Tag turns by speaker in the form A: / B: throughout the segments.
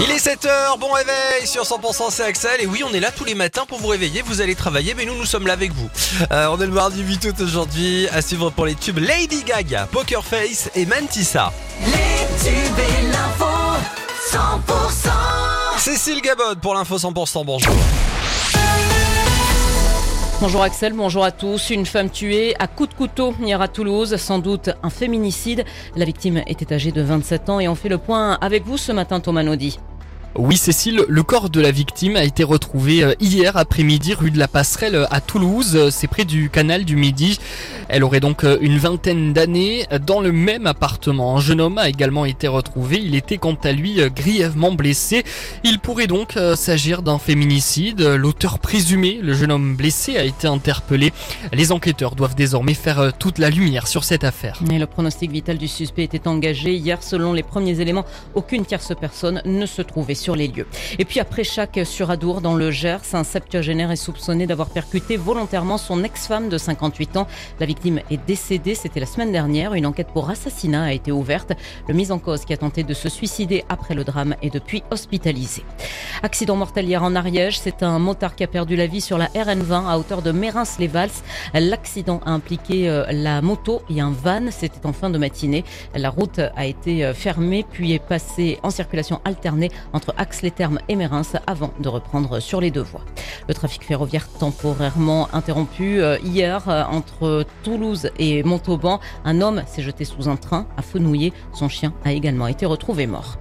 A: Il est 7h, bon réveil sur 100% c'est Axel et oui on est là tous les matins pour vous réveiller, vous allez travailler mais nous nous sommes là avec vous. Euh, on est le mardi 8 août aujourd'hui, à suivre pour les tubes Lady Gaga, Poker Face et Mantissa.
B: Les tubes et l'info 100%
A: Cécile Gabod pour l'info 100% bonjour.
C: Bonjour Axel, bonjour à tous. Une femme tuée à coups de couteau hier à Toulouse, sans doute un féminicide. La victime était âgée de 27 ans et on fait le point avec vous ce matin Thomas Naudy.
D: Oui Cécile, le corps de la victime a été retrouvé euh, hier après-midi rue de la Passerelle euh, à Toulouse, Euh, c'est près du canal du Midi. Elle aurait donc une vingtaine d'années dans le même appartement. Un jeune homme a également été retrouvé, il était quant à lui grièvement blessé. Il pourrait donc s'agir d'un féminicide. L'auteur présumé, le jeune homme blessé, a été interpellé. Les enquêteurs doivent désormais faire toute la lumière sur cette affaire.
C: Et le pronostic vital du suspect était engagé. Hier, selon les premiers éléments, aucune tierce personne ne se trouvait sur les lieux. Et puis après chaque sur Adour dans le Gers, un septuagénaire est soupçonné d'avoir percuté volontairement son ex-femme de 58 ans. La victime est décédée, c'était la semaine dernière. Une enquête pour assassinat a été ouverte. Le mis en cause qui a tenté de se suicider après le drame est depuis hospitalisé. Accident mortel hier en Ariège, c'est un motard qui a perdu la vie sur la RN20 à hauteur de Mérins-les-Vals. L'accident a impliqué euh, la moto et un van, c'était en fin de matinée. La route a été euh, fermée puis est passée en circulation alternée entre Axe-les-Thermes et Mérins avant de reprendre sur les deux voies. Le trafic ferroviaire temporairement interrompu euh, hier euh, entre Toulouse et Montauban. Un homme s'est jeté sous un train à Fenouillet. Son chien a également été retrouvé mort.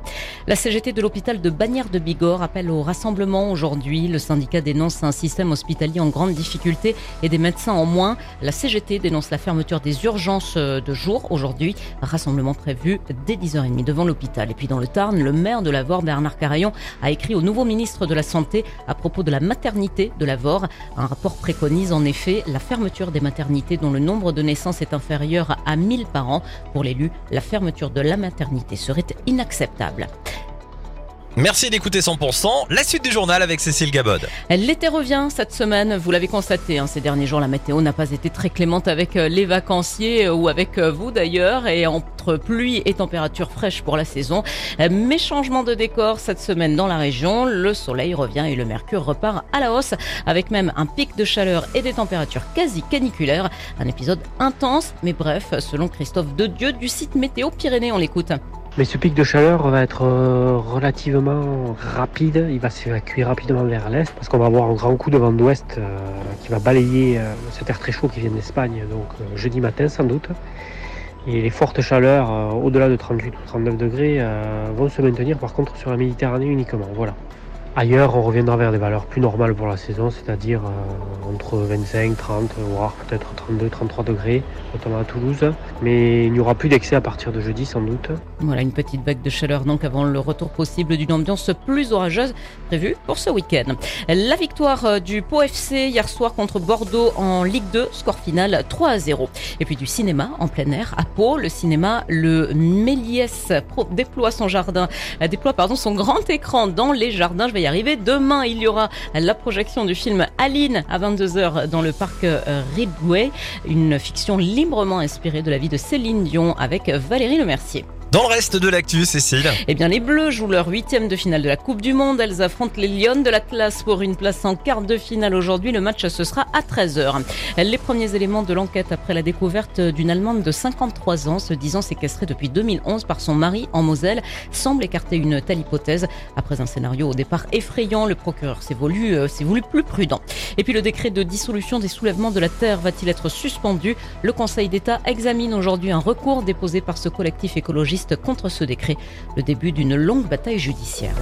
C: La CGT de l'hôpital de Bagnères de Bigorre appelle au rassemblement aujourd'hui. Le syndicat dénonce un système hospitalier en grande difficulté et des médecins en moins. La CGT dénonce la fermeture des urgences euh, de jour aujourd'hui. Rassemblement prévu dès 10h30 devant l'hôpital. Et puis dans le Tarn, le maire de Lavore, Bernard Carayon, a écrit au nouveau ministre de la Santé à propos de la maternité de Lavore. Un rapport préconise en effet la fermeture des maternités dont le nombre de naissances est inférieur à 1000 par an. Pour l'élu, la fermeture de la maternité serait inacceptable.
A: Merci d'écouter 100%, la suite du journal avec Cécile Gabod.
C: L'été revient cette semaine, vous l'avez constaté, hein, ces derniers jours la météo n'a pas été très clémente avec euh, les vacanciers euh, ou avec euh, vous d'ailleurs et entre pluie et température fraîche pour la saison. Mais changement de décor cette semaine dans la région, le soleil revient et le mercure repart à la hausse avec même un pic de chaleur et des températures quasi caniculaires. Un épisode intense mais bref, selon Christophe Dedieu du site Météo Pyrénées, on l'écoute.
E: Mais ce pic de chaleur va être euh, relativement rapide, il va s'évacuer rapidement vers l'est parce qu'on va avoir un grand coup de vent d'ouest euh, qui va balayer euh, cet air très chaud qui vient d'Espagne, donc jeudi matin sans doute. Et les fortes chaleurs au-delà de 38 ou 39 degrés vont se maintenir par contre sur la Méditerranée uniquement. Voilà. Ailleurs, on reviendra vers des valeurs plus normales pour la saison, c'est-à-dire entre 25, 30, voire peut-être 32, 33 degrés, notamment à Toulouse. Mais il n'y aura plus d'excès à partir de jeudi sans doute.
C: Voilà une petite vague de chaleur donc avant le retour possible d'une ambiance plus orageuse prévue pour ce week-end. La victoire euh, du Pau FC hier soir contre Bordeaux en Ligue 2, score final 3 à 0. Et puis du cinéma en plein air à Pau, le cinéma le Méliès déploie son jardin, euh, déploie pardon son grand écran dans les jardins. Je vais y arriver. Demain, il y aura la projection du film Aline à 22h dans le parc euh, Ridgeway, une fiction librement inspirée de la vie de Céline Dion avec Valérie Lemercier.
A: Dans le reste de l'actu, Cécile.
C: Eh bien, les Bleus jouent leur huitième de finale de la Coupe du Monde. Elles affrontent les Lions de l'Atlas pour une place en quart de finale aujourd'hui. Le match, ce sera à 13h. Les premiers éléments de l'enquête après la découverte d'une Allemande de 53 ans se disant séquestrée depuis 2011 par son mari en Moselle semblent écarter une telle hypothèse. Après un scénario au départ effrayant, le procureur euh, s'est voulu plus prudent. Et puis le décret de dissolution des soulèvements de la terre va-t-il être suspendu? Le Conseil d'État examine aujourd'hui un recours déposé par ce collectif écologiste contre ce décret, le début d'une longue bataille judiciaire.